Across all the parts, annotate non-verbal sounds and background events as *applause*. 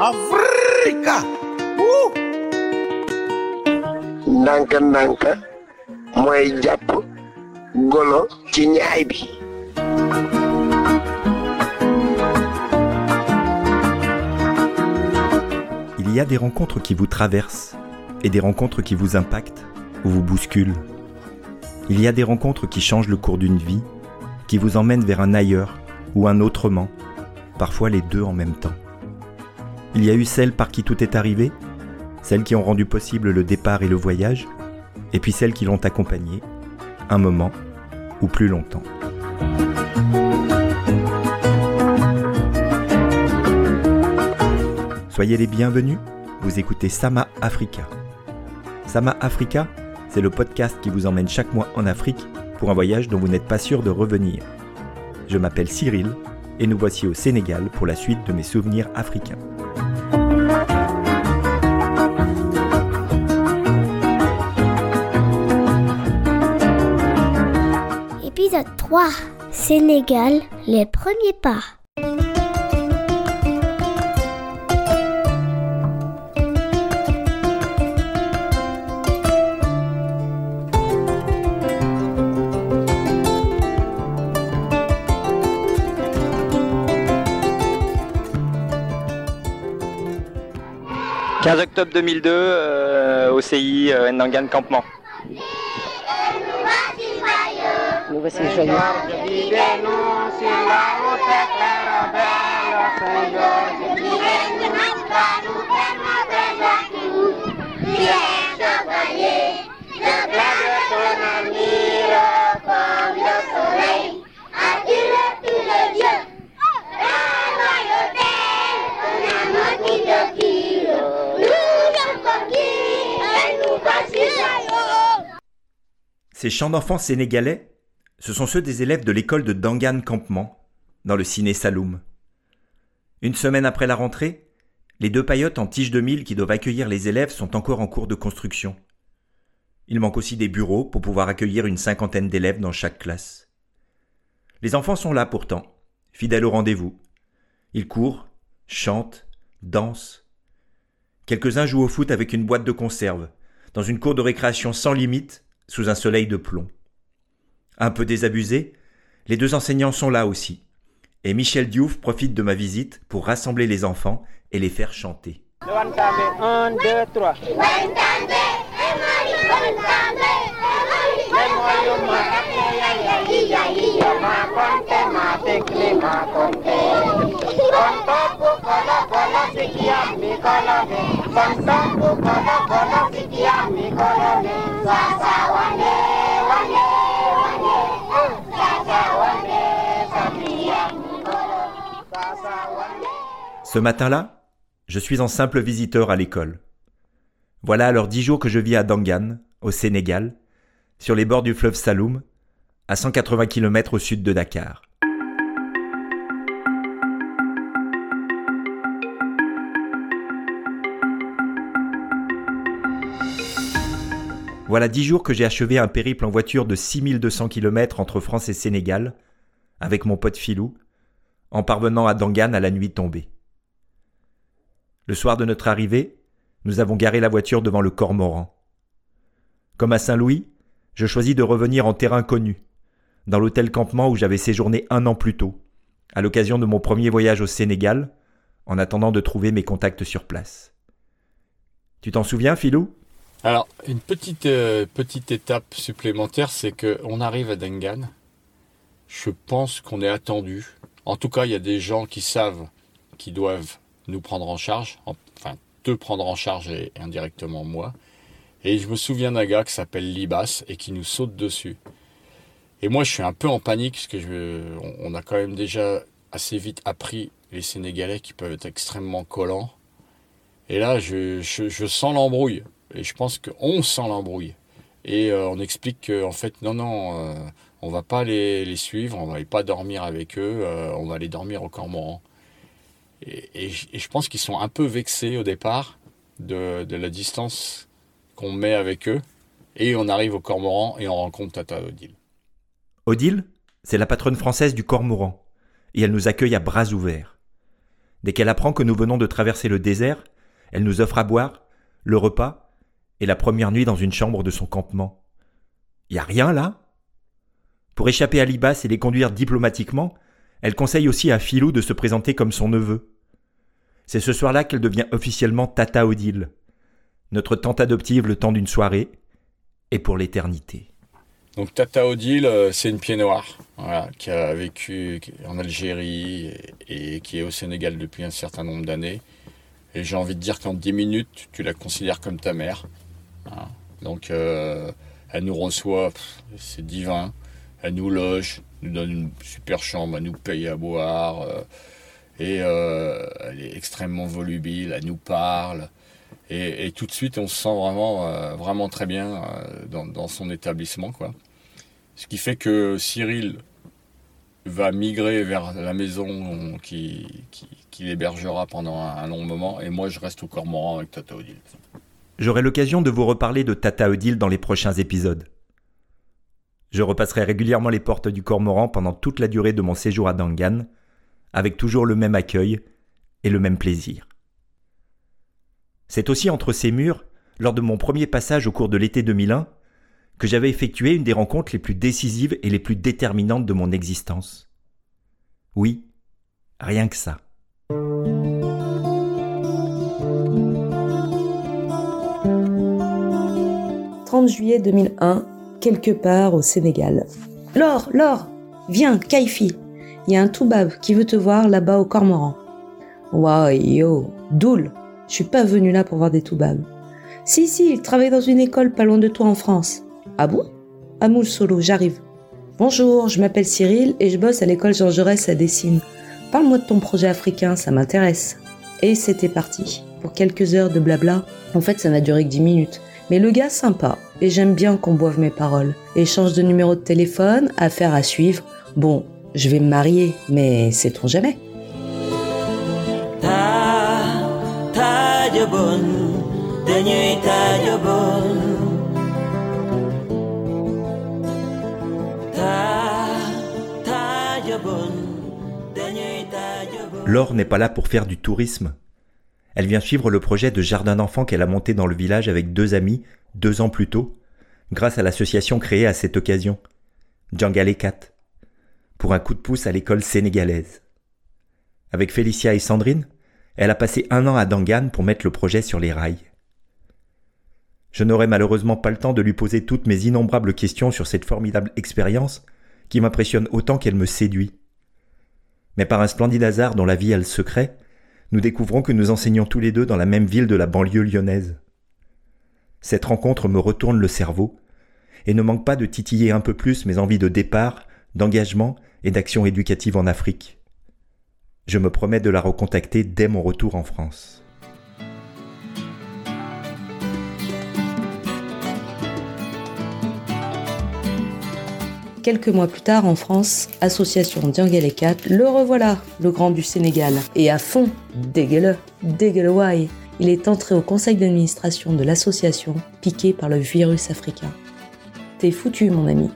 Afrika Woo! ndànka ndànka mooy jàpp golo ci ñaay bi Il y a des rencontres qui vous traversent et des rencontres qui vous impactent ou vous bousculent. Il y a des rencontres qui changent le cours d'une vie, qui vous emmènent vers un ailleurs ou un autrement, parfois les deux en même temps. Il y a eu celles par qui tout est arrivé, celles qui ont rendu possible le départ et le voyage, et puis celles qui l'ont accompagné, un moment ou plus longtemps. Soyez les bienvenus, vous écoutez Sama Africa. Sama Africa, c'est le podcast qui vous emmène chaque mois en Afrique pour un voyage dont vous n'êtes pas sûr de revenir. Je m'appelle Cyril et nous voici au Sénégal pour la suite de mes souvenirs africains. 3. Sénégal, les premiers pas. « 15 octobre 2002, euh, OCI euh, Nangan Campement. Nous voici joyeux. Ces chants d'enfants sénégalais, ce sont ceux des élèves de l'école de Dangan Campement, dans le ciné Saloum. Une semaine après la rentrée, les deux paillotes en tige de mille qui doivent accueillir les élèves sont encore en cours de construction. Il manque aussi des bureaux pour pouvoir accueillir une cinquantaine d'élèves dans chaque classe. Les enfants sont là pourtant, fidèles au rendez-vous. Ils courent, chantent, dansent. Quelques-uns jouent au foot avec une boîte de conserve, dans une cour de récréation sans limite, sous un soleil de plomb. Un peu désabusés, les deux enseignants sont là aussi. Et Michel Diouf profite de ma visite pour rassembler les enfants et les faire chanter. 1, 2, 3. Ce matin-là, je suis en simple visiteur à l'école. Voilà alors dix jours que je vis à Dangan, au Sénégal, sur les bords du fleuve Saloum, à 180 km au sud de Dakar. Voilà dix jours que j'ai achevé un périple en voiture de 6200 km entre France et Sénégal, avec mon pote Filou, en parvenant à Dangan à la nuit tombée. Le soir de notre arrivée, nous avons garé la voiture devant le Cormoran. Comme à Saint-Louis, je choisis de revenir en terrain connu, dans l'hôtel campement où j'avais séjourné un an plus tôt, à l'occasion de mon premier voyage au Sénégal, en attendant de trouver mes contacts sur place. Tu t'en souviens, Philou? Alors, une petite, euh, petite étape supplémentaire, c'est qu'on arrive à Dangan. Je pense qu'on est attendu. En tout cas, il y a des gens qui savent qu'ils doivent nous prendre en charge, enfin te prendre en charge et indirectement moi. Et je me souviens d'un gars qui s'appelle Libas et qui nous saute dessus. Et moi, je suis un peu en panique parce que a quand même déjà assez vite appris les Sénégalais qui peuvent être extrêmement collants. Et là, je, je, sens l'embrouille. Et je pense qu'on sent l'embrouille. Et euh, on explique qu'en fait, non, non, euh, on va pas les, les, suivre, on va pas dormir avec eux, euh, on va aller dormir au Cormoran. Et, je pense qu'ils sont un peu vexés au départ de, de la distance qu'on met avec eux. Et on arrive au Cormoran et on rencontre Tata Odile. Odile, c'est la patronne française du Cormoran. Et elle nous accueille à bras ouverts. Dès qu'elle apprend que nous venons de traverser le désert, elle nous offre à boire, le repas et la première nuit dans une chambre de son campement. Y a rien là? Pour échapper à Libas et les conduire diplomatiquement, elle conseille aussi à Philou de se présenter comme son neveu. C'est ce soir-là qu'elle devient officiellement Tata Odile, notre tante adoptive le temps d'une soirée et pour l'éternité. Donc Tata Odile, euh, c'est une pied noire qui a vécu en Algérie et, qui est au Sénégal depuis un certain nombre d'années. Et j'ai envie de dire qu'en 10 minutes, tu la considères comme ta mère. Donc euh, elle nous reçoit, c'est divin. Elle nous loge, nous donne une super chambre, elle nous paye à boire. euh, et euh, elle est extrêmement volubile, elle nous parle. Et, tout de suite, on se sent vraiment, euh, vraiment très bien euh, dans, son établissement. Quoi. Ce qui fait que Cyril va migrer vers la maison qui, qui, qui l'hébergera pendant un, un long moment. Et moi, je reste au Cormoran avec Tata Odile. J'aurai l'occasion de vous reparler de Tata Odile dans les prochains épisodes. Je repasserai régulièrement les portes du Cormoran pendant toute la durée de mon séjour à Dangan, avec toujours le même accueil et le même plaisir. C'est aussi entre ces murs, lors de mon premier passage au cours de l'été 2001, que j'avais effectué une des rencontres les plus décisives et les plus déterminantes de mon existence. Oui, rien que ça. 30 juillet 2001, quelque part au Sénégal. Laure, Laure, viens, Kaifi. Y a un toubab qui veut te voir là-bas au Cormoran. Waouh, yo, Doul, je suis pas venu là pour voir des toubabs. Si, si, il travaille dans une école pas loin de toi en France. Ah bon? Amoul Solo, j'arrive. Bonjour, je m'appelle Cyril et je bosse à l'école Jean Jaurès à Dessine. Parle-moi de ton projet africain, ça m'intéresse. Et c'était parti. Pour quelques heures de blabla. En fait, ça n'a duré que 10 minutes. Mais le gars sympa, et j'aime bien qu'on boive mes paroles. Échange de numéro de téléphone, affaire à suivre. Bon, je vais me marier, mais sait-on jamais. Laure n'est pas là pour faire du tourisme. Elle vient suivre le projet de jardin d'enfants qu'elle a monté dans le village avec deux amis, deux ans plus tôt, grâce à l'association créée à cette occasion, Djangale 4, pour un coup de pouce à l'école sénégalaise. Avec Félicia et Sandrine, elle a passé un an à Dangan pour mettre le projet sur les rails. Je n'aurai malheureusement pas le temps de lui poser toutes mes innombrables questions sur cette formidable expérience qui m'impressionne autant qu'elle me séduit. Mais par un splendide hasard dont la vie a le secret, nous découvrons que nous enseignons tous les deux dans la même ville de la banlieue lyonnaise. Cette rencontre me retourne le cerveau et ne manque pas de titiller un peu plus mes envies de départ, d'engagement et d'action éducative en Afrique. Je me promets de la recontacter dès mon retour en France. Quelques mois plus tard, en France, association Diangale 4, le revoilà, le grand du Sénégal. Et à fond, dégueule, dégueule why. Il est entré au conseil d'administration de l'association, piqué par le virus africain. T'es foutu, mon ami.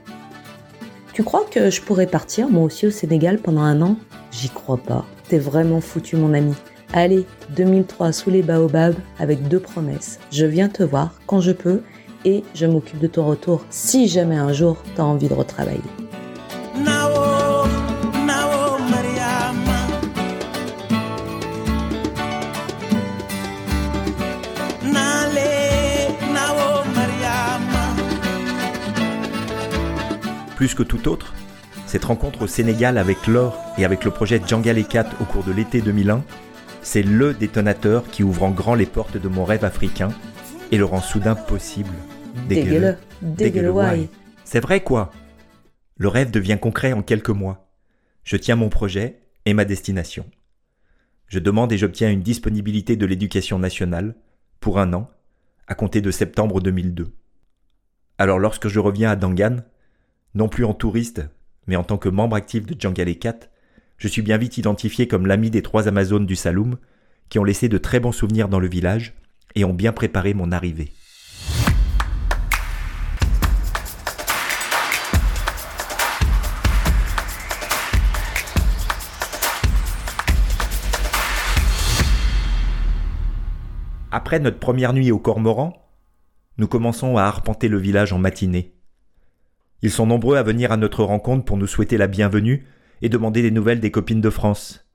Tu crois que je pourrais partir, moi aussi, au Sénégal pendant un an? J'y crois pas. T'es vraiment foutu, mon ami. Allez, 2003 sous les baobabs avec deux promesses. Je viens te voir quand je peux et je m'occupe de ton retour si jamais un jour t'as envie de retravailler. Plus que tout autre, cette rencontre au Sénégal avec Laure et avec le projet Djangale 4 au cours de l'été 2001, c'est le détonateur qui ouvre en grand les portes de mon rêve africain et le rend soudain possible. Dégueule. C'est vrai quoi? Le rêve devient concret en quelques mois. Je tiens mon projet et ma destination. Je demande et j'obtiens une disponibilité de l'éducation nationale pour un an, à compter de septembre 2002. Alors lorsque je reviens à Dangan, non plus en touriste, mais en tant que membre actif de Djangale 4, je suis bien vite identifié comme l'ami des trois Amazones du Saloum, qui ont laissé de très bons souvenirs dans le village et ont bien préparé mon arrivée. Après notre première nuit au Cormoran, nous commençons à arpenter le village en matinée. Ils sont nombreux à venir à notre rencontre pour nous souhaiter la bienvenue et demander des nouvelles des copines de France.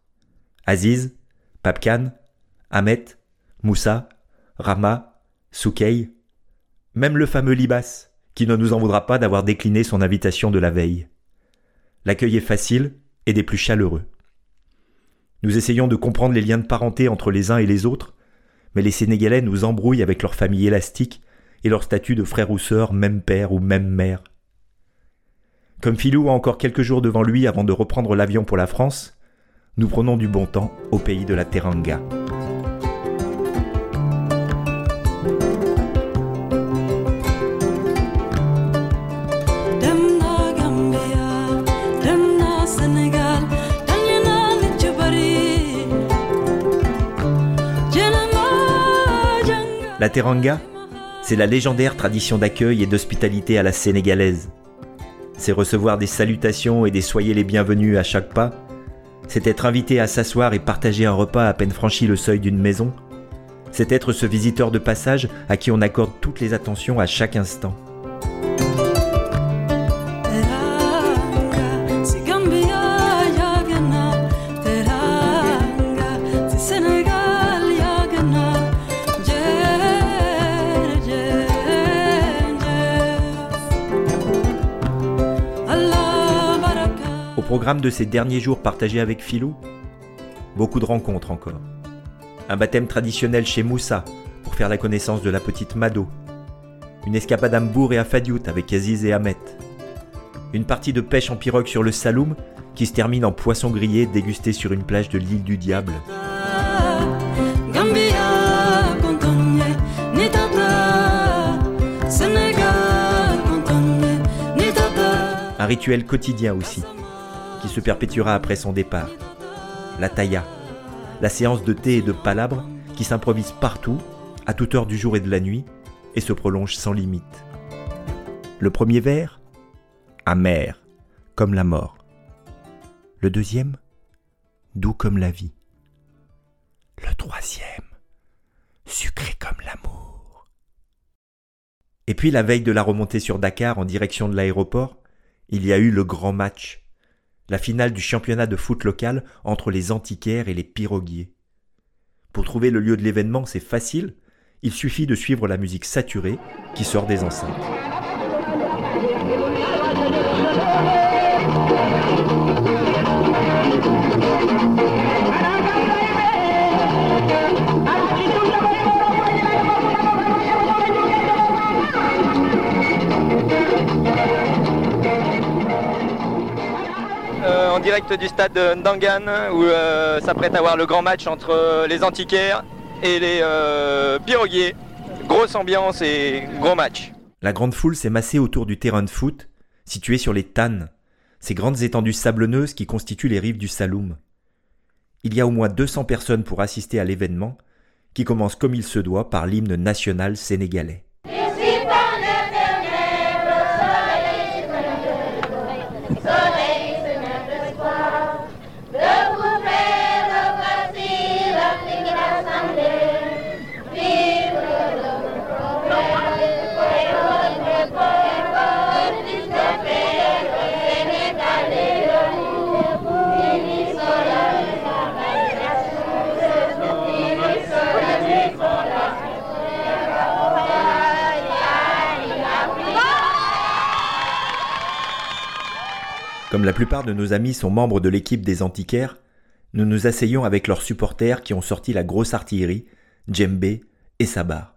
Aziz, Papkan, Ahmet, Moussa, Rama, Soukei, même le fameux Libas, qui ne nous en voudra pas d'avoir décliné son invitation de la veille. L'accueil est facile et des plus chaleureux. Nous essayons de comprendre les liens de parenté entre les uns et les autres, mais les Sénégalais nous embrouillent avec leur famille élastique et leur statut de frère ou sœur, même père ou même mère. Comme Philou a encore quelques jours devant lui avant de reprendre l'avion pour la France, nous prenons du bon temps au pays de la Teranga. La teranga, c'est la légendaire tradition d'accueil et d'hospitalité à la sénégalaise. C'est recevoir des salutations et des soyez les bienvenus à chaque pas. C'est être invité à s'asseoir et partager un repas à peine franchi le seuil d'une maison. C'est être ce visiteur de passage à qui on accorde toutes les attentions à chaque instant. Programme de ces derniers jours partagés avec Philou, beaucoup de rencontres encore. Un baptême traditionnel chez Moussa pour faire la connaissance de la petite Mado. Une escapade à Mbour et à Fadiout avec Aziz et Ahmet. Une partie de pêche en pirogue sur le Saloum qui se termine en poisson grillé dégusté sur une plage de l'île du Diable. Un rituel quotidien aussi, se perpétuera après son départ. La taïa, la séance de thé et de palabres qui s'improvise partout, à toute heure du jour et de la nuit, et se prolonge sans limite. Le premier vers Amer, comme la mort. Le deuxième Doux comme la vie. Le troisième Sucré comme l'amour. Et puis la veille de la remontée sur Dakar en direction de l'aéroport, il y a eu le grand match, la finale du championnat de foot local entre les antiquaires et les piroguiers. Pour trouver le lieu de l'événement, c'est facile, il suffit de suivre la musique saturée qui sort des enceintes. En direct du stade de Ndangan où euh, s'apprête à avoir le grand match entre les antiquaires et les euh, piroguiers. Grosse ambiance et gros match. La grande foule s'est massée autour du terrain de foot, situé sur les Tannes, ces grandes étendues sablonneuses qui constituent les rives du Saloum. Il y a au moins 200 personnes pour assister à l'événement, qui commence comme il se doit par l'hymne national sénégalais. Comme la plupart de nos amis sont membres de l'équipe des antiquaires, nous nous asseyons avec leurs supporters qui ont sorti la grosse artillerie, djembé et sabar.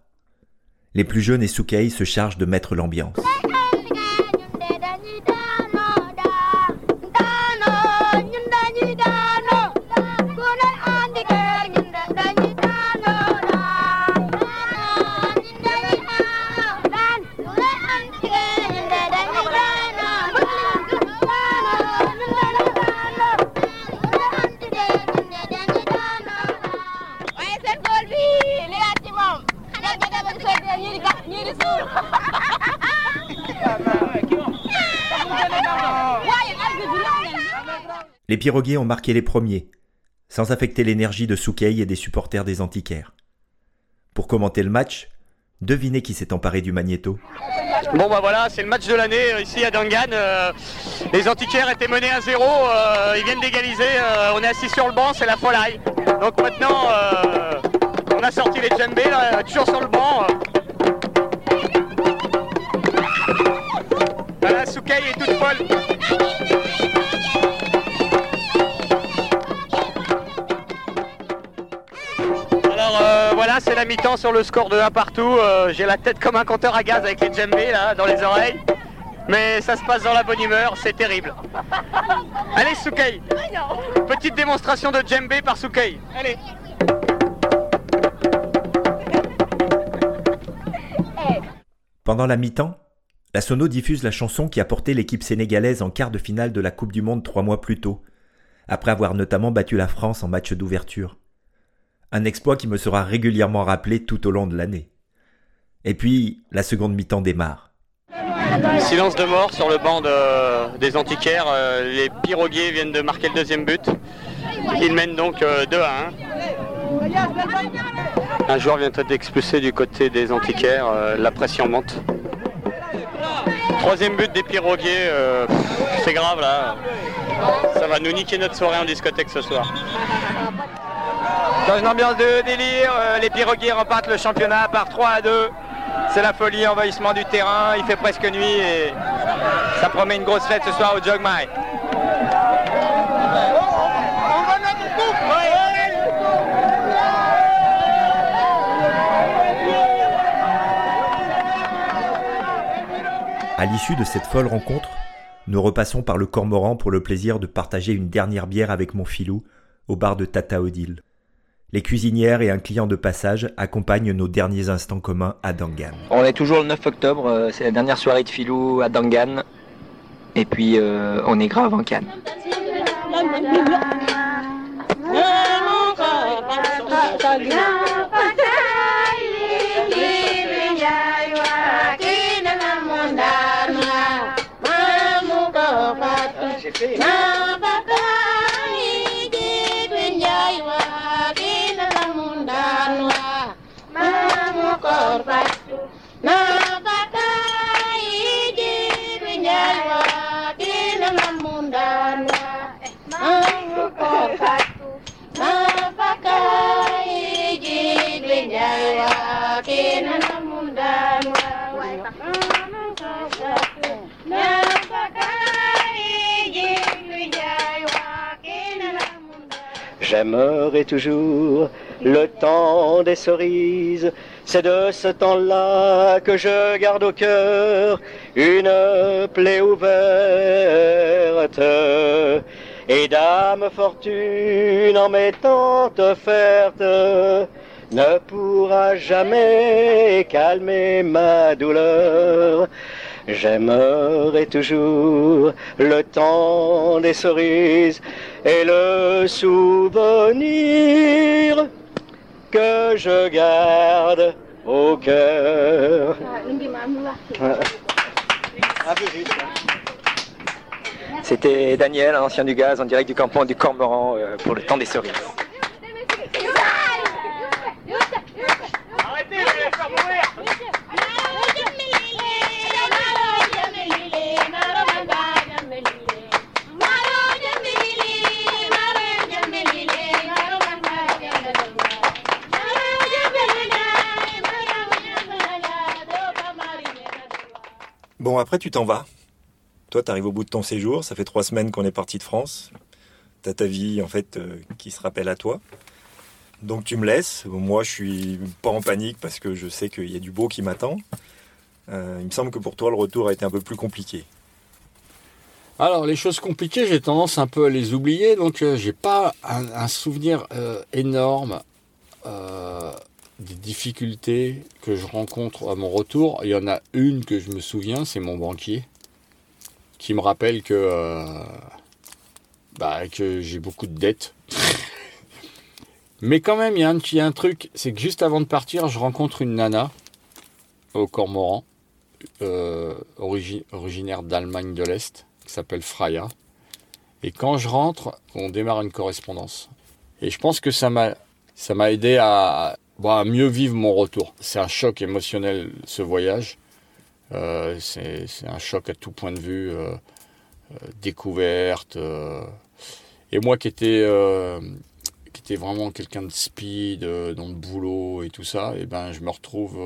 Les plus jeunes et Soukei se chargent de mettre l'ambiance. Les piroguiers ont marqué les premiers, sans affecter l'énergie de Soukei et des supporters des antiquaires. Pour commenter le match, devinez qui s'est emparé du magnéto. Bon bah voilà, c'est le match de l'année euh, ici à Dangan. Euh, les antiquaires étaient menés à zéro, euh, ils viennent d'égaliser, euh, on est assis sur le banc, c'est la folie. Donc maintenant, euh, on a sorti les djembés, toujours sur le banc. Voilà, Soukei est toute folle. C'est la mi-temps sur le score de 1 partout. Euh, J'ai la tête comme un compteur à gaz avec les djembés là dans les oreilles. Mais ça se passe dans la bonne humeur, c'est terrible. Allez Soukei Petite démonstration de djembé par Soukei. Allez Pendant la mi-temps, la Sono diffuse la chanson qui a porté l'équipe sénégalaise en quart de finale de la Coupe du Monde trois mois plus tôt, après avoir notamment battu la France en match d'ouverture. Un exploit qui me sera régulièrement rappelé tout au long de l'année. Et puis, la seconde mi-temps démarre. Silence de mort sur le banc de- des antiquaires. Euh, les piroguiers viennent de marquer le deuxième but. Ils mènent donc euh, 2 à 1. Un joueur vient d'être expulsé du côté des antiquaires. euh, la pression monte. Troisième but des piroguiers. euh, c'est grave là. Ça va nous niquer notre soirée en discothèque ce soir. Dans une ambiance de délire, euh, les piroguiers repartent le championnat par 3 à 2. C'est la folie, envahissement du terrain, il fait presque nuit et ça promet une grosse fête ce soir au Jogmai. À l'issue de cette folle rencontre, nous repassons par le Cormoran pour le plaisir de partager une dernière bière avec mon filou au bar de Tata Odile. Les cuisinières et un client de passage accompagnent nos derniers instants communs à Dangan. On est toujours le 9 octobre, euh, c'est la dernière soirée de filou à Dangan. Et puis euh, on est grave en Cannes. J'aimerai toujours le temps des cerises. C'est de ce temps-là que je garde au cœur une plaie ouverte. Et dame fortune en m'étant offerte ne pourra jamais calmer ma douleur. J'aimerai toujours le temps des cerises et le souvenir que je garde au cœur. Un peu juste. hein. C'était Daniel, ancien du gaz, en direct du campement du Cormoran euh, pour le temps des cerises. Bon, après, tu t'en vas. Toi, tu arrives au bout de ton séjour. Ça fait trois semaines qu'on est parti de France. Tu as ta vie, en fait, euh, qui se rappelle à toi. Donc, tu me laisses. Moi, je suis pas en panique parce que je sais qu'il y a du beau qui m'attend. Euh, il me semble que pour toi, le retour a été un peu plus compliqué. Alors, les choses compliquées, j'ai tendance un peu à les oublier, donc euh, j'ai pas un, souvenir énorme des difficultés que je rencontre à mon retour. Il y en a une que je me souviens, c'est mon banquier, qui me rappelle que, euh, bah, que j'ai beaucoup de dettes. Mais quand même, il y, a un- truc, c'est que juste avant de partir, je rencontre une nana au Cormoran, euh, origi- originaire d'Allemagne de l'Est, qui s'appelle Freya. Et quand je rentre, on démarre une correspondance. Et je pense que ça m'a aidé à, bah, mieux vivre mon retour. C'est un choc émotionnel ce voyage. Euh, c'est un choc à tout point de vue, euh, euh, découverte. euh. et moi qui étais, qui était vraiment quelqu'un de speed dans le boulot et tout ça, et ben je me retrouve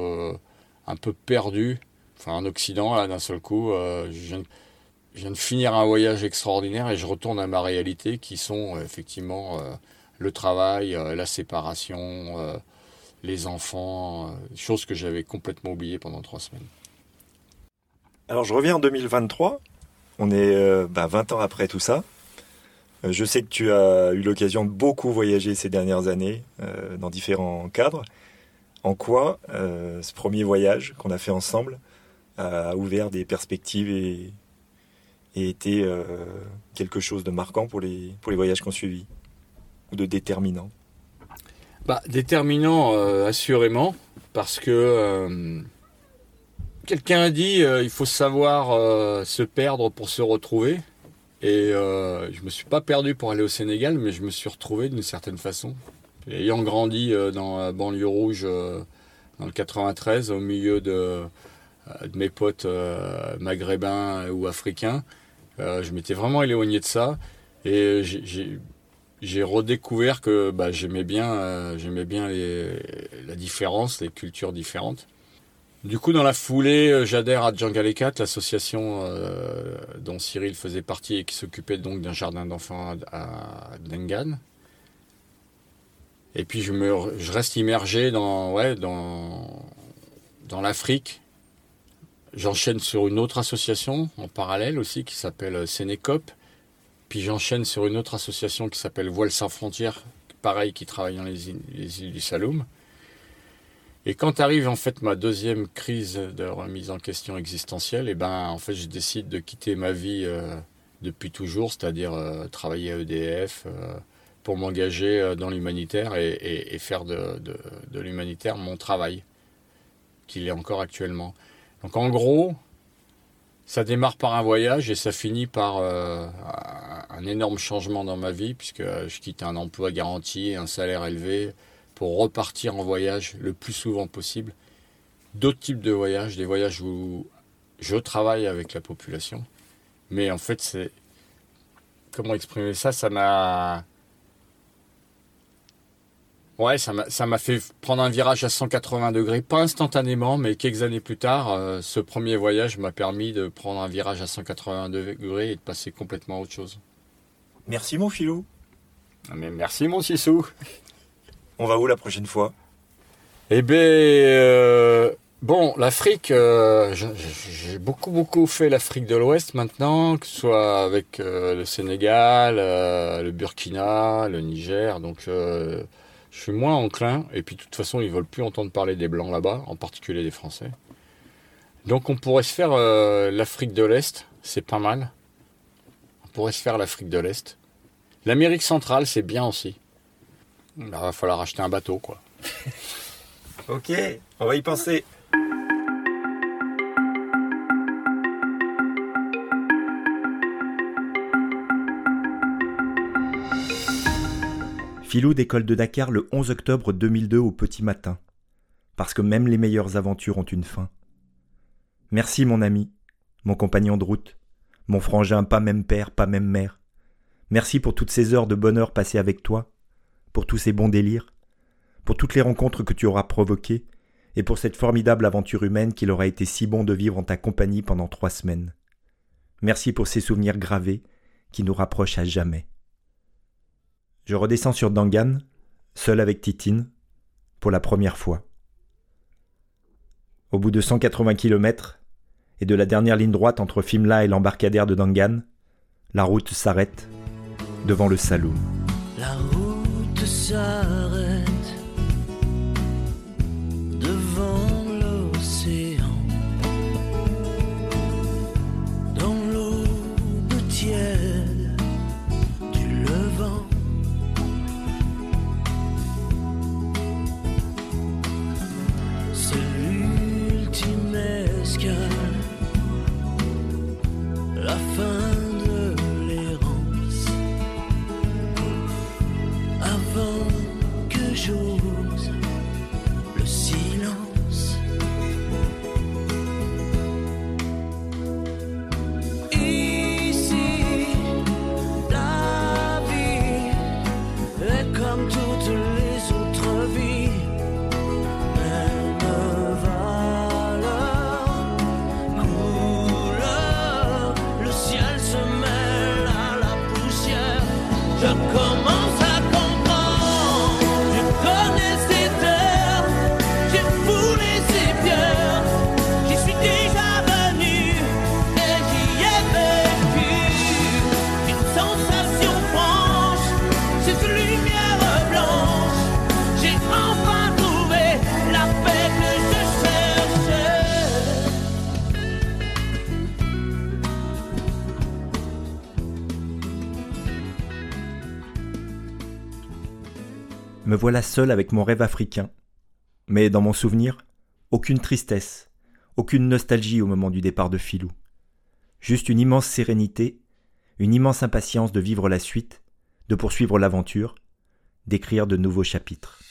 un peu perdu. Enfin en Occident là d'un seul coup. je, viens, de finir un voyage extraordinaire et je retourne à ma réalité qui sont effectivement le travail, la séparation, les enfants, euh, choses que j'avais complètement oubliées pendant trois semaines. Alors je reviens en 2023. On est euh, bah, 20 ans après tout ça. Euh, Je sais que tu as eu l'occasion de beaucoup voyager ces dernières années euh, dans différents cadres. En quoi ce premier voyage qu'on a fait ensemble a ouvert des perspectives et, et été quelque chose de marquant pour les, pour les voyages qu'on suivi ou de déterminant? Bah, déterminant, euh, assurément, parce que euh, quelqu'un a dit euh, il faut savoir euh, se perdre pour se retrouver. Et je me suis pas perdu pour aller au Sénégal, mais je me suis retrouvé d'une certaine façon. Ayant grandi dans la banlieue rouge, dans le 93, au milieu de, de mes potes maghrébins ou africains, je m'étais vraiment éloigné de ça. Et j'ai- j'ai redécouvert que bah, j'aimais bien, euh, j'aimais bien les, la différence, les cultures différentes. Du coup, dans la foulée, euh, j'adhère à Djangalekat, l'association euh, dont Cyril faisait partie et qui s'occupait donc d'un jardin d'enfants à, à. Et puis je me, je reste immergé dans, ouais, dans, dans l'Afrique. J'enchaîne sur une autre association en parallèle aussi qui s'appelle Sénécop. Puis j'enchaîne sur une autre association qui s'appelle Voile sans frontières, pareil, qui travaille dans les îles, les îles du Saloum. Et quand arrive en fait ma deuxième crise de remise en question existentielle, et ben en fait je décide de quitter ma vie euh, depuis toujours, c'est-à-dire euh, travailler à EDF euh, pour m'engager dans l'humanitaire et, faire de, de- l'humanitaire mon travail, qu'il est encore actuellement. Donc en gros, ça démarre par un voyage et ça finit par un- énorme changement dans ma vie, puisque je quitte un emploi garanti, un salaire élevé, pour repartir en voyage le plus souvent possible. D'autres types de voyages, des voyages où je travaille avec la population. Mais en fait, c'est. Comment exprimer ça? Ça m'a. Ouais, ça m'a fait prendre un virage à 180 degrés, pas instantanément, mais quelques années plus tard, euh, ce premier voyage m'a permis de prendre un virage à 180 degrés et de passer complètement à autre chose. Merci mon filou. Ah, Mais merci mon Sissou. On va où la prochaine fois? Eh bien, euh, bon, l'Afrique, euh, j'ai beaucoup, beaucoup fait l'Afrique de l'Ouest maintenant, que ce soit avec euh, le Sénégal, le Burkina, le Niger. Donc, je suis moins enclin. Et puis, de toute façon, ils veulent plus entendre parler des Blancs là-bas, en particulier des Français. Donc, on pourrait se faire l'Afrique de l'Est, c'est pas mal. On pourrait se faire l'Afrique de l'Est. L'Amérique centrale, c'est bien aussi. Il va falloir acheter un bateau, quoi. *laughs* Ok, on va y penser. Philou décolle de Dakar le 11 octobre 2002 au petit matin, parce que même les meilleures aventures ont une fin. Merci mon ami, mon compagnon de route, mon frangin pas même père, pas même mère. Merci pour toutes ces heures de bonheur passées avec toi, pour tous ces bons délires, pour toutes les rencontres que tu auras provoquées, et pour cette formidable aventure humaine qu'il aura été si bon de vivre en ta compagnie pendant trois semaines. Merci pour ces souvenirs gravés qui nous rapprochent à jamais. Je redescends sur Dangan, seul avec Titine, pour la première fois. Au bout de 180 km et de la dernière ligne droite entre Fimla et l'embarcadère de Dangan, la route s'arrête devant le Saloum. La route voilà seul avec mon rêve africain. Mais dans mon souvenir, aucune tristesse, aucune nostalgie au moment du départ de Filou. Juste une immense sérénité, une immense impatience de vivre la suite, de poursuivre l'aventure, d'écrire de nouveaux chapitres.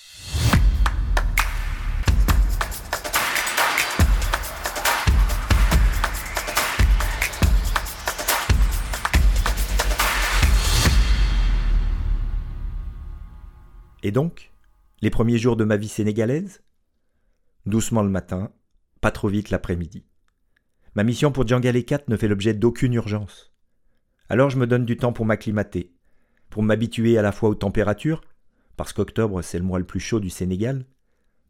Et donc, les premiers jours de ma vie sénégalaise? Doucement le matin, pas trop vite l'après-midi. Ma mission pour Djangalé 4 ne fait l'objet d'aucune urgence. Alors je me donne du temps pour m'acclimater, pour m'habituer à la fois aux températures, parce qu'octobre c'est le mois le plus chaud du Sénégal,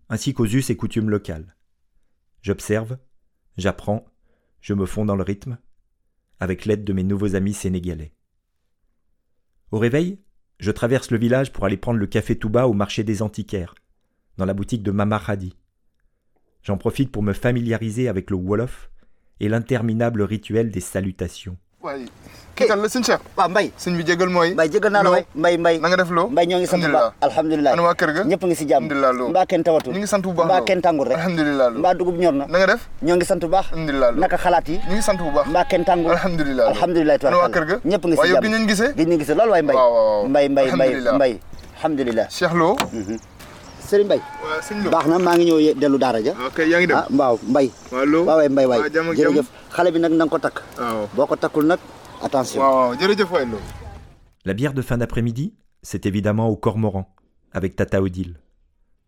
ainsi qu'aux us et coutumes locales. J'observe, j'apprends, je me fonds dans le rythme, avec l'aide de mes nouveaux amis sénégalais. Au réveil, je traverse le village pour aller prendre le café tout bas au marché des antiquaires, dans la boutique de Mama Hadi. J'en profite pour me familiariser avec le Wolof et l'interminable rituel des salutations. Waay kii kan la sëñ Cheikh? Waaw mbay sëñ bi jégal mooy. Mbay jégal naa la waay mbay mbay na nga def loo mbay ñoo ngi sant bu baax. Alhamdulilah ana waa kër ga? Ñëpp ngi si jàmm. Alhamdulilah loo mbaa kenn tawatul ñu ngi sant bu baax mbaa kenn tàngul rek. Alhamdulilah loo mbaa dugub ñor na. Na nga def? Ñoo ngi sant bu baax. Alhamdulilah loo naka xalaat yi? Ñu ngi sant bu baax. Mbaa kenn tàngul alhamdulilah alhamdulilah ana waa kër ga? Ñëpp ngi si jàmm. gi ñu gisee? Gi ñu gisee loolu waay mbay waaw waaw mbay mbay mbay alhamdulilah mbay alhamdulilah Cheikh Lo. Serigne Mbay waaw sëñ Lo baax na maa ngi ñëw dellu daara ja ok yaa ngi dem ah waaw mbay waaw Lo waaw waay mbay waay waaw jàmm ak jàmm jërëjëf xale bi nag na nga ko takk waaw boo ko takkul nag attention waaw waaw jërëjëf waay Lo La bière de fin d'après-midi, c'est évidemment au Cormoran, avec Tata Odile.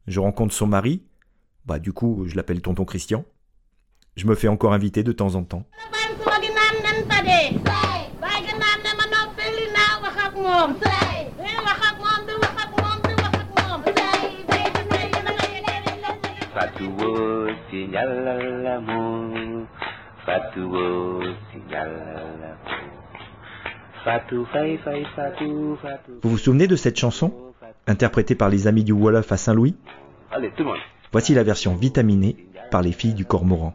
Je rencontre son mari, bah du coup je l'appelle tonton Christian. Je me fais encore inviter de temps en temps. Fatou Fatou Fatou Vous vous souvenez de cette chanson Interprétée par les amis du Wolof à Saint-Louis? Allez tout le monde. Voici la version vitaminée par les filles du Cormoran.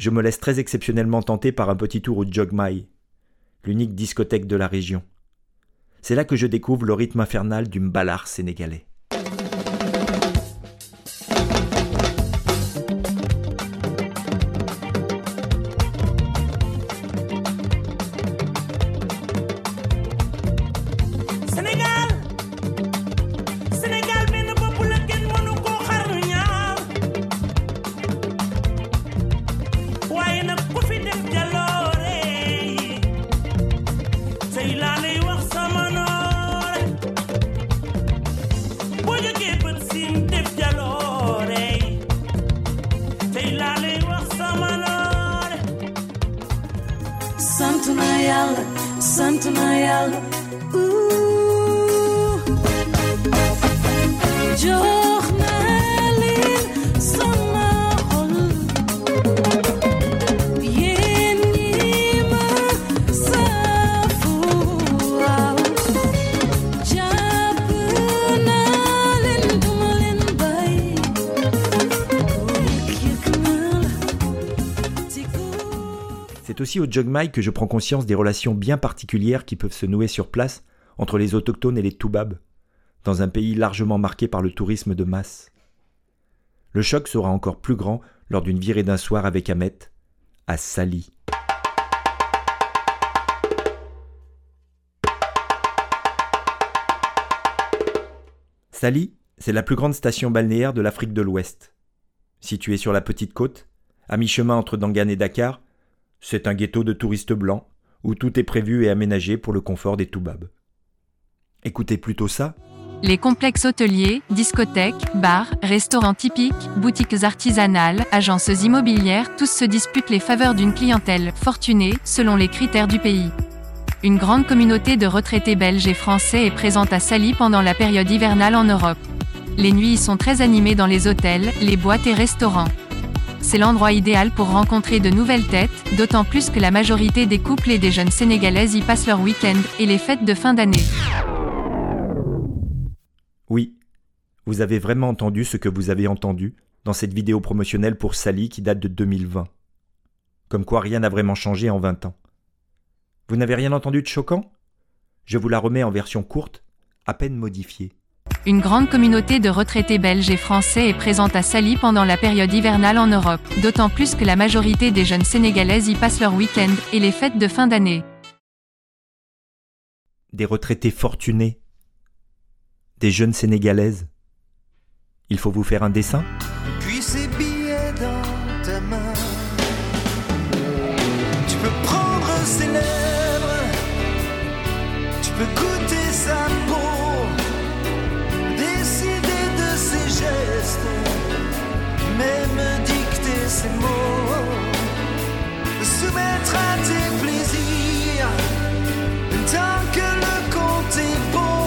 Je me laisse très exceptionnellement tenter par un petit tour au Jogmai, l'unique discothèque de la région. C'est là que je découvre le rythme infernal du mbalar sénégalais. Mayala, Santa Mayala. Ooh. Joy. C'est aussi au Jogmai que je prends conscience des relations bien particulières qui peuvent se nouer sur place entre les autochtones et les Toubabs, dans un pays largement marqué par le tourisme de masse. Le choc sera encore plus grand lors d'une virée d'un soir avec Ahmet, à Sali. Sali, c'est la plus grande station balnéaire de l'Afrique de l'Ouest. Située sur la petite côte, à mi-chemin entre Dangan et Dakar, c'est un ghetto de touristes blancs où tout est prévu et aménagé pour le confort des Toubabs. Écoutez plutôt ça. Les complexes hôteliers, discothèques, bars, restaurants typiques, boutiques artisanales, agences immobilières, tous se disputent les faveurs d'une clientèle fortunée, selon les critères du pays. Une grande communauté de retraités belges et français est présente à Sali pendant la période hivernale en Europe. Les nuits y sont très animées dans les hôtels, les boîtes et restaurants. C'est l'endroit idéal pour rencontrer de nouvelles têtes, d'autant plus que la majorité des couples et des jeunes sénégalaises y passent leur week-end et les fêtes de fin d'année. Oui, vous avez vraiment entendu ce que vous avez entendu dans cette vidéo promotionnelle pour Sally qui date de 2020. Comme quoi rien n'a vraiment changé en 20 ans. Vous n'avez rien entendu de choquant? Je vous la remets en version courte, à peine modifiée. Une grande communauté de retraités belges et français est présente à Sali pendant la période hivernale en Europe, d'autant plus que la majorité des jeunes sénégalaises y passent leur week-end et les fêtes de fin d'année. Des retraités fortunés. Des jeunes sénégalaises. Il faut vous faire un dessin Puis ces billets dans ta main. Tu peux prendre ses lèvres, tu peux même dicter ses mots, soumettre à tes plaisirs, tant que le compte est bon,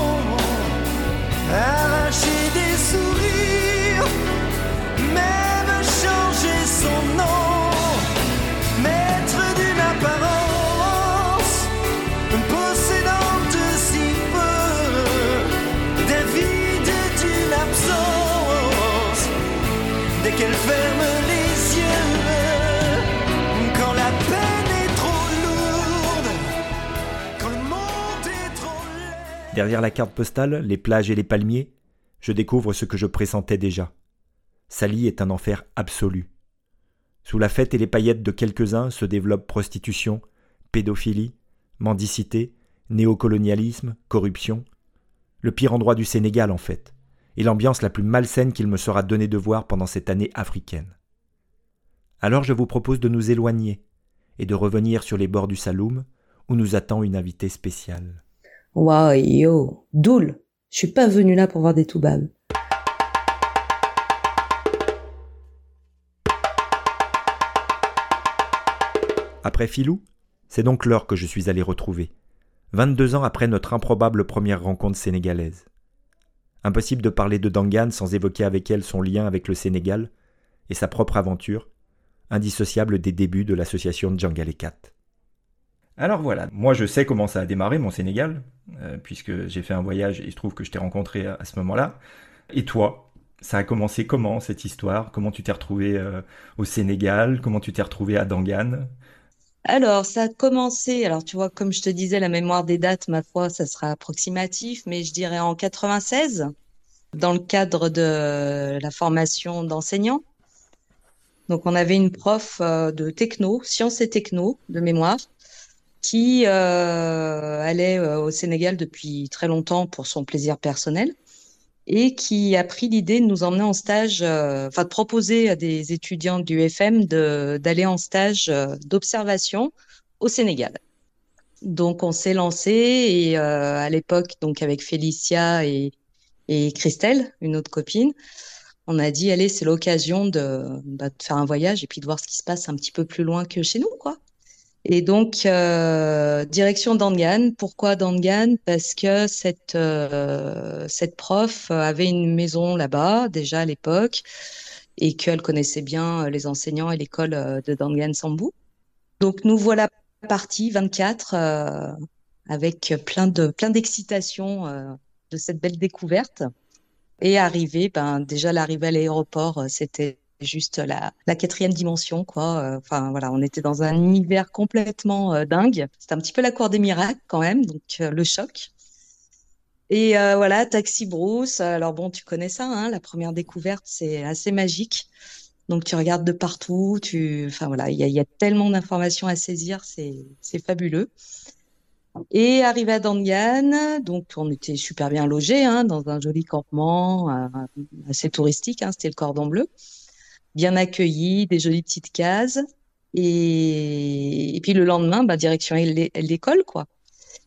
Derrière la carte postale, les plages et les palmiers, je découvre ce que je pressentais déjà. Sali est un enfer absolu. Sous la fête et les paillettes de quelques-uns se développent prostitution, pédophilie, mendicité, néocolonialisme, corruption. Le pire endroit du Sénégal en fait, et l'ambiance la plus malsaine qu'il me sera donné de voir pendant cette année africaine. Alors je vous propose de nous éloigner et de revenir sur les bords du Saloum où nous attend une invitée spéciale. Waouh, yo, Doul, je suis pas venu là pour voir des toubabs. Après Filou, c'est donc l'heure que je suis allé retrouver, 22 ans après notre improbable première rencontre sénégalaise. Impossible de parler de Dangan sans évoquer avec elle son lien avec le Sénégal et sa propre aventure, indissociable des débuts de l'association Djangalekat. Alors voilà, moi je sais comment ça a démarré mon Sénégal, euh, puisque j'ai fait un voyage et il se trouve que je t'ai rencontré à, ce moment-là. Et toi, ça a commencé comment cette histoire? Comment tu t'es retrouvé euh, au Sénégal? Comment tu t'es retrouvé à Dangan Alors, ça a commencé, alors tu vois, comme je te disais, la mémoire des dates, ma foi, ça sera approximatif, mais je dirais en 96, dans le cadre de la formation d'enseignants. Donc, on avait une prof euh, de techno, sciences et techno, de mémoire, qui euh, allait euh, au Sénégal depuis très longtemps pour son plaisir personnel et qui a pris l'idée de nous emmener en stage, euh, enfin de proposer à des étudiants du FM d'aller en stage d'observation au Sénégal. Donc on s'est lancé et à l'époque donc avec Félicia et et Christelle, une autre copine, on a dit allez c'est l'occasion de, bah, de faire un voyage et puis de voir ce qui se passe un petit peu plus loin que chez nous quoi. Et donc, euh, direction Dangan. Pourquoi Dangan? Parce que cette, euh, cette prof avait une maison là-bas, déjà à l'époque, et qu'elle connaissait bien les enseignants et l'école euh, de Dangan Sambou. Donc, nous voilà partis, 24, euh, avec plein de plein d'excitation euh, de cette belle découverte. Et arrivé, ben, déjà l'arrivée à l'aéroport, euh, c'était juste la, quatrième dimension, quoi. Euh, Enfin, voilà, on était dans un univers complètement euh, dingue. C'était un petit peu la cour des miracles, quand même, donc euh, le choc. Et voilà, Taxi Bruce. Alors bon, tu connais ça, hein, la première découverte, c'est assez magique. Donc tu regardes de partout, tu, enfin voilà, il y a, tellement d'informations à saisir, c'est fabuleux. Et arrivé à Dangan, donc on était super bien logés, hein, dans un joli campement assez touristique, hein, c'était le Cordon Bleu bien accueillis, des jolies petites cases. Et, puis le lendemain, bah, direction l'é- l'école, quoi.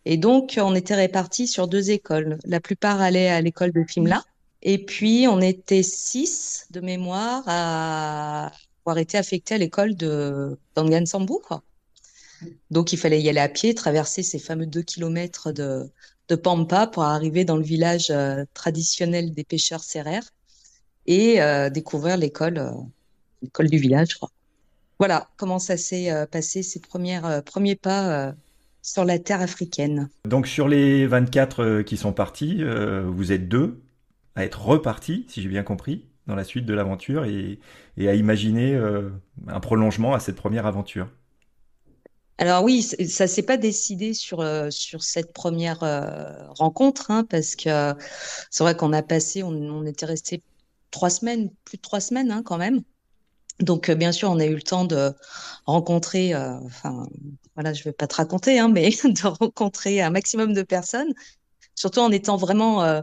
Et donc, on était répartis sur deux écoles. La plupart allaient à l'école de Fimla. Et puis, on était six de mémoire à avoir été affectés à l'école de Dangan Sambu, quoi. Donc, il fallait y aller à pied, traverser ces fameux deux kilomètres de, de Pampa pour arriver dans le village euh, traditionnel des pêcheurs serrères et euh, découvrir l'école, euh, l'école du village, je crois. Voilà comment ça s'est euh, passé, ces premières, euh, premiers pas euh, sur la terre africaine. Donc sur les 24 euh, qui sont partis, vous êtes deux à être repartis, si j'ai bien compris, dans la suite de l'aventure et, et à imaginer un prolongement à cette première aventure. Alors oui, ça s'est pas décidé sur euh, sur cette première euh, rencontre, hein, parce que c'est vrai qu'on a passé, on, on était resté trois semaines, plus de trois semaines hein, quand même. Donc euh, bien sûr, on a eu le temps de rencontrer, euh, enfin voilà, je vais pas te raconter, hein, mais *laughs* de rencontrer un maximum de personnes, surtout en étant vraiment euh,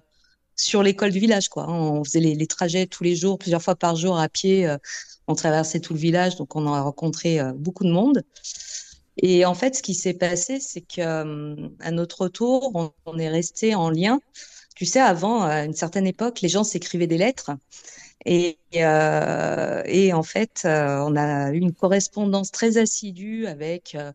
sur l'école du village, quoi. hein. On faisait les, trajets tous les jours, plusieurs fois par jour à pied. on traversait tout le village, donc on a rencontré beaucoup de monde. Et en fait, ce qui s'est passé, c'est que à notre retour, on, on est resté en lien. Tu sais, avant, à une certaine époque, les gens s'écrivaient des lettres. Et, euh, et en fait, euh, on a eu une correspondance très assidue avec, euh,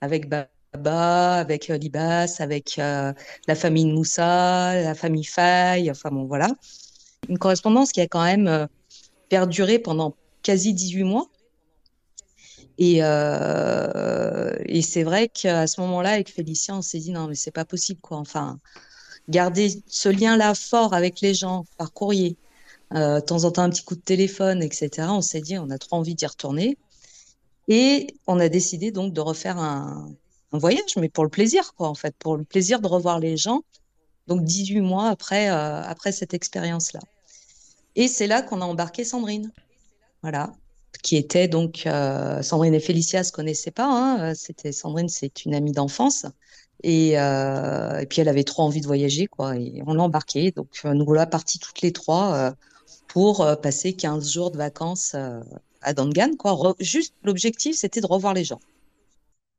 avec Baba, avec Libas, avec la famille Moussa, la famille Faye, enfin bon, voilà. Une correspondance qui a quand même perduré pendant quasi 18 mois. Et, et c'est vrai qu'à ce moment-là, avec Félicien, on s'est dit non, mais c'est pas possible, quoi. Enfin, garder ce lien-là fort avec les gens par courrier, de temps en temps un petit coup de téléphone, etc. On s'est dit, on a trop envie d'y retourner. Et on a décidé donc de refaire un, voyage, mais pour le plaisir, quoi, en fait, pour le plaisir de revoir les gens. Donc 18 mois après, euh, après cette expérience-là. Et c'est là qu'on a embarqué Sandrine. Voilà. Qui était donc euh, Sandrine et Félicia se connaissaient pas. Hein. C'était Sandrine, c'est une amie d'enfance. Et, euh, et puis elle avait trop envie de voyager, quoi. Et on l'a embarquée. Donc euh, nous voilà partis toutes les trois euh, pour euh, passer 15 jours de vacances euh, à Dangan, quoi. Juste l'objectif, c'était de revoir les gens.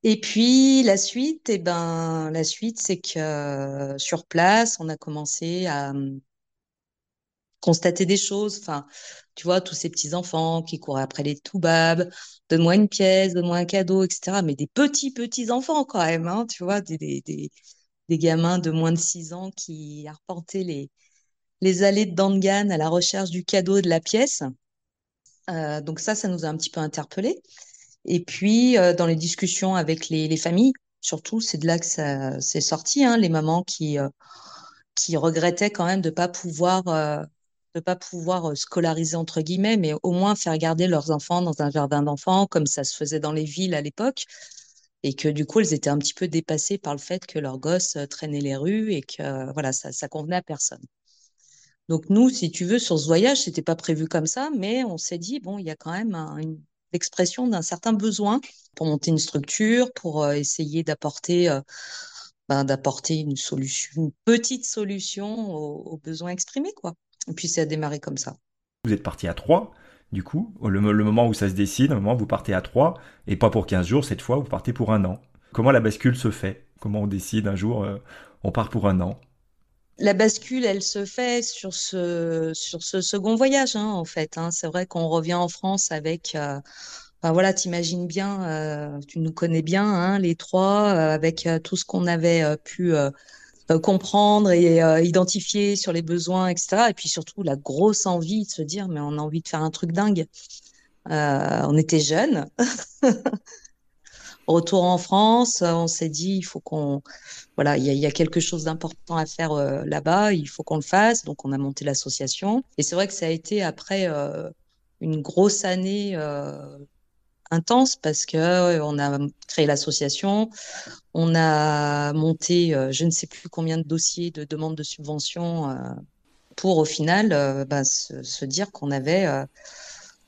Et puis la suite, eh ben la suite, c'est que euh, sur place, on a commencé à hum, constater des choses. Enfin, tu vois, tous ces petits enfants qui couraient après les toubabs, donne-moi une pièce, donne-moi un cadeau, etc. Mais des petits petits enfants quand même, hein, tu vois, des, des, des, des gamins de moins de 6 ans qui arpentaient les les allées de Dangan à la recherche du cadeau de la pièce. Euh, donc ça, ça nous a un petit peu interpellés. Et puis, euh, dans les discussions avec les, les familles, surtout, c'est de là que ça c'est sorti, hein, les mamans qui, euh, qui regrettaient quand même de pas pouvoir, de pas pouvoir scolariser entre guillemets, mais au moins faire garder leurs enfants dans un jardin d'enfants, comme ça se faisait dans les villes à l'époque, et que du coup, elles étaient un petit peu dépassées par le fait que leurs gosses traînaient les rues et que voilà, ça, ça convenait à personne. Donc nous, si tu veux, sur ce voyage, c'était pas prévu comme ça, mais on s'est dit, bon, il y a quand même un- une expression d'un certain besoin pour monter une structure, pour euh, essayer d'apporter euh, ben, d'apporter une solution, une petite solution aux, besoins exprimés, quoi. Et puis ça a démarré comme ça. Vous êtes parti à trois, du coup, le, le moment où ça se décide, le moment où vous partez à trois, et pas pour 15 jours, cette fois, vous partez pour un an. Comment la bascule se fait? Comment on décide un jour, euh, on part pour un an? La bascule, elle se fait sur ce, sur ce second voyage, hein, en fait. hein. C'est vrai qu'on revient en France avec, euh, enfin voilà, t'imagines bien, euh, tu nous connais bien, hein, les trois, euh, avec euh, tout ce qu'on avait pu comprendre et identifier sur les besoins, etc. Et puis surtout la grosse envie de se dire, mais on a envie de faire un truc dingue. On était jeunes. *laughs* Retour en France, euh, on s'est dit, il faut qu'on, voilà, il y a, quelque chose d'important à faire euh, là-bas, il faut qu'on le fasse. Donc, on a monté l'association. Et c'est vrai que ça a été après euh, une grosse année intense parce que on a créé l'association, on a monté, je ne sais plus combien de dossiers de demande de subvention euh, pour au final bah, se, se dire qu'on avait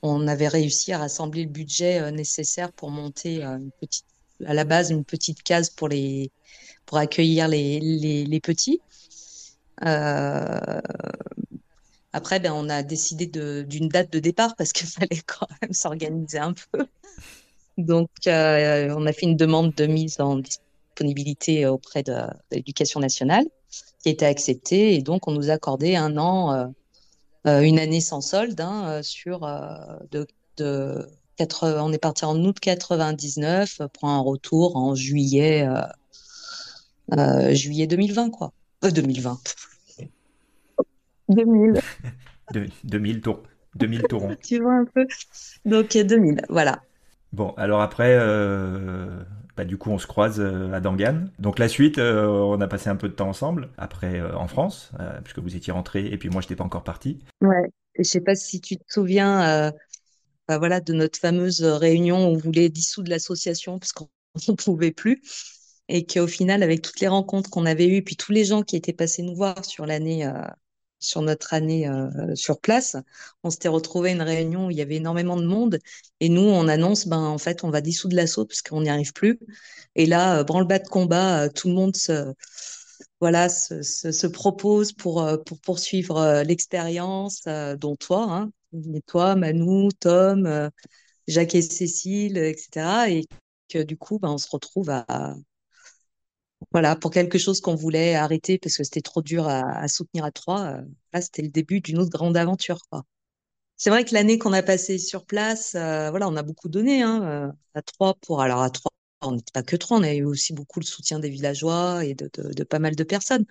on avait réussi à rassembler le budget nécessaire pour monter une petite, à la base une petite case pour les, pour accueillir les, les, petits. Euh, après, ben, on a décidé d'une date de départ parce qu'il *laughs* fallait quand même s'organiser un peu. Donc, euh, on a fait une demande de mise en disponibilité auprès de, l'éducation nationale, qui a été acceptée. Et donc, on nous a accordé un an, euh, une année sans solde hein, sur de 80 on est parti en août 99 pour un retour en juillet, euh, euh, juillet 2020, quoi. Euh, 2020. 2000. De- 2000 tours. 2000 tourons. tu vois un peu. Donc, euh, 2000, voilà. Bon, alors après, euh, bah, du coup, on se croise euh, à Dangan. Donc la suite, euh, on a passé un peu de temps ensemble, après euh, en France, euh, puisque vous étiez rentré et puis moi, je n'étais pas encore parti. Ouais. Je sais pas si tu te souviens, bah voilà, de notre fameuse réunion où on voulait dissoudre l'association parce qu'on *laughs* ne pouvait plus. Et qu'au final, avec toutes les rencontres qu'on avait eues, puis tous les gens qui étaient passés nous voir sur l'année, sur notre année sur place, on s'était retrouvé à une réunion où il y avait énormément de monde. Et nous, on annonce, ben en fait, on va dissoudre l'asso parce qu'on n'y arrive plus. Et là, branle-bas de combat, tout le monde se, voilà, se, se, se propose pour, pour poursuivre l'expérience, dont toi, hein, et toi, Manu, Tom, euh, Jacques et Cécile, etc. Et que du coup, ben, on se retrouve à, voilà, pour quelque chose qu'on voulait arrêter parce que c'était trop dur à, soutenir à trois. euh, là, c'était le début d'une autre grande aventure. C'est vrai que l'année qu'on a passée sur place, euh, voilà, on a beaucoup donné hein, à trois pour. Alors à trois, on n'était pas que trois, on a eu aussi beaucoup le soutien des villageois et de, pas mal de personnes.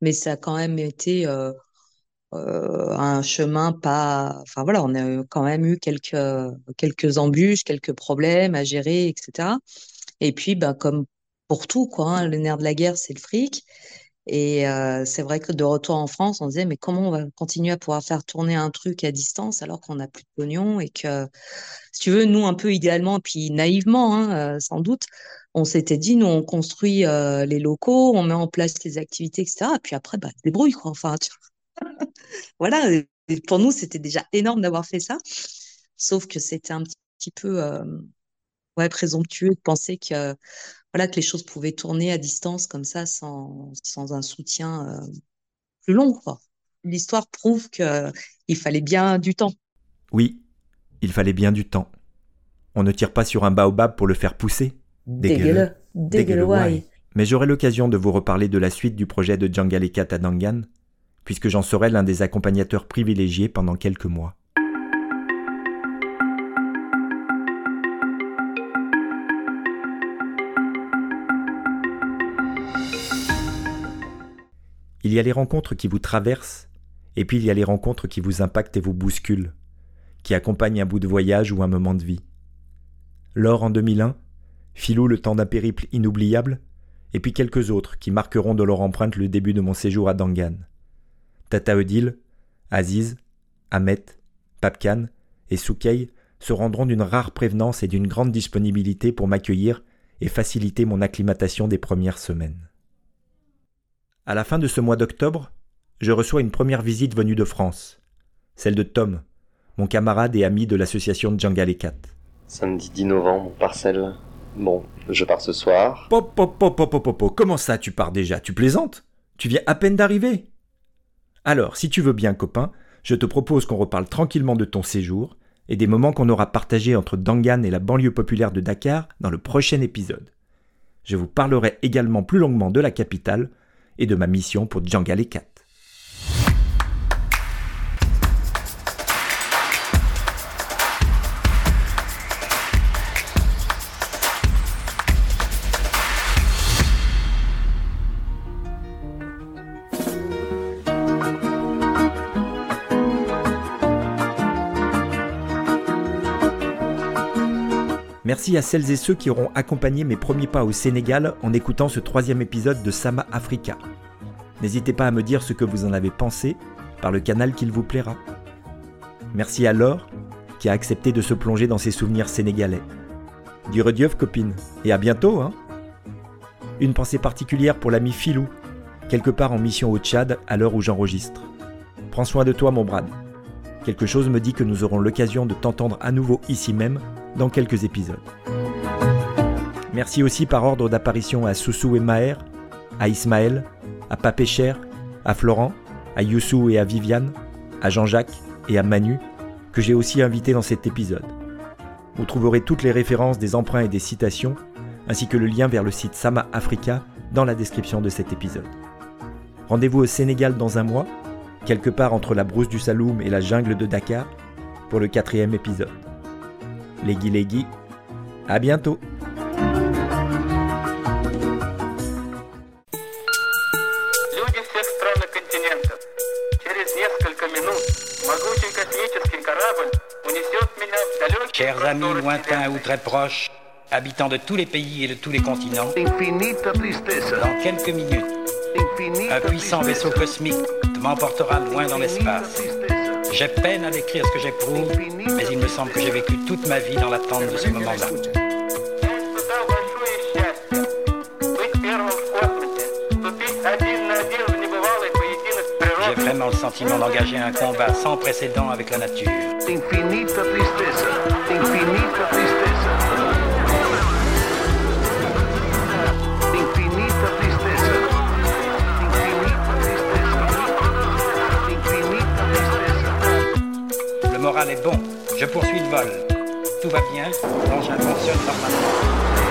Mais ça a quand même été un chemin pas. Enfin voilà, on a quand même eu quelques quelques embûches, quelques problèmes à gérer, etc. Et puis, ben comme pour tout, quoi, hein, le nerf de la guerre, c'est le fric. Et euh, c'est vrai que de retour en France, on disait, mais comment on va continuer à pouvoir faire tourner un truc à distance alors qu'on n'a plus de pognon et que, si tu veux, nous, un peu idéalement, puis naïvement, hein, euh, sans doute, on s'était dit, nous, on construit euh, les locaux, on met en place les activités, etc. Et puis après, bah, débrouille, quoi. Enfin, tu vois. Voilà. Et pour nous, c'était déjà énorme d'avoir fait ça. Sauf que c'était un petit, petit peu euh, ouais, présomptueux de penser que, voilà, que les choses pouvaient tourner à distance comme ça sans, sans un soutien euh, plus long. L'histoire prouve que il fallait bien du temps. Oui, il fallait bien du temps. On ne tire pas sur un baobab pour le faire pousser. Dégueuleux. Dégueuleux, ouais. Mais j'aurai l'occasion de vous reparler de la suite du projet de Djangalekat à Dangan, puisque j'en serai l'un des accompagnateurs privilégiés pendant quelques mois. Il y a les rencontres qui vous traversent, et puis il y a les rencontres qui vous impactent et vous bousculent, qui accompagnent un bout de voyage ou un moment de vie. Laure en 2001, Philou le temps d'un périple inoubliable, et puis quelques autres qui marqueront de leur empreinte le début de mon séjour à Dangan. Tata Odile, Aziz, Ahmet, Papkan et Soukey se rendront d'une rare prévenance et d'une grande disponibilité pour m'accueillir et faciliter mon acclimatation des premières semaines. À la fin de ce mois d'octobre, je reçois une première visite venue de France, celle de Tom, mon camarade et ami de l'association Djangalekat. Samedi 10 novembre, parcelle. Bon, je pars ce soir. Pop, pop, pop, pop, pop, pop, comment ça tu pars déjà? Tu plaisantes? Tu viens à peine d'arriver? Alors, si tu veux bien, copain, je te propose qu'on reparle tranquillement de ton séjour et des moments qu'on aura partagés entre Dangan et la banlieue populaire de Dakar dans le prochain épisode. Je vous parlerai également plus longuement de la capitale et de ma mission pour Djangalekat. Merci à celles et ceux qui auront accompagné mes premiers pas au Sénégal en écoutant ce troisième épisode de Sama Africa. N'hésitez pas à me dire ce que vous en avez pensé par le canal qu'il vous plaira. Merci à Laure qui a accepté de se plonger dans ses souvenirs sénégalais. Du copine, et à bientôt hein Une pensée particulière pour l'ami Filou, quelque part en mission au Tchad à l'heure où j'enregistre. Prends soin de toi mon Brad. Quelque chose me dit que nous aurons l'occasion de t'entendre à nouveau ici même dans quelques épisodes. Merci aussi par ordre d'apparition à Soussou et Maher, à Ismaël, à Papécher, à Florent, à Youssou et à Viviane, à Jean-Jacques et à Manu, que j'ai aussi invité dans cet épisode. Vous trouverez toutes les références des emprunts et des citations ainsi que le lien vers le site Sama Africa dans la description de cet épisode. Rendez-vous au Sénégal dans un mois, quelque part entre la brousse du Saloum et la jungle de Dakar, pour le quatrième épisode. Leggy Leggy. À bientôt. Chers amis lointains ou très proches, habitants de tous les pays et de tous les continents, dans quelques minutes, un puissant vaisseau cosmique m'emportera loin dans l'espace. J'ai peine à décrire ce que j'éprouve, mais il me semble que j'ai vécu toute ma vie dans l'attente de ce moment-là. J'ai vraiment le sentiment d'engager un combat sans précédent avec la nature. Bon, je poursuis le vol. Tout va bien, l'engin fonctionne normalement.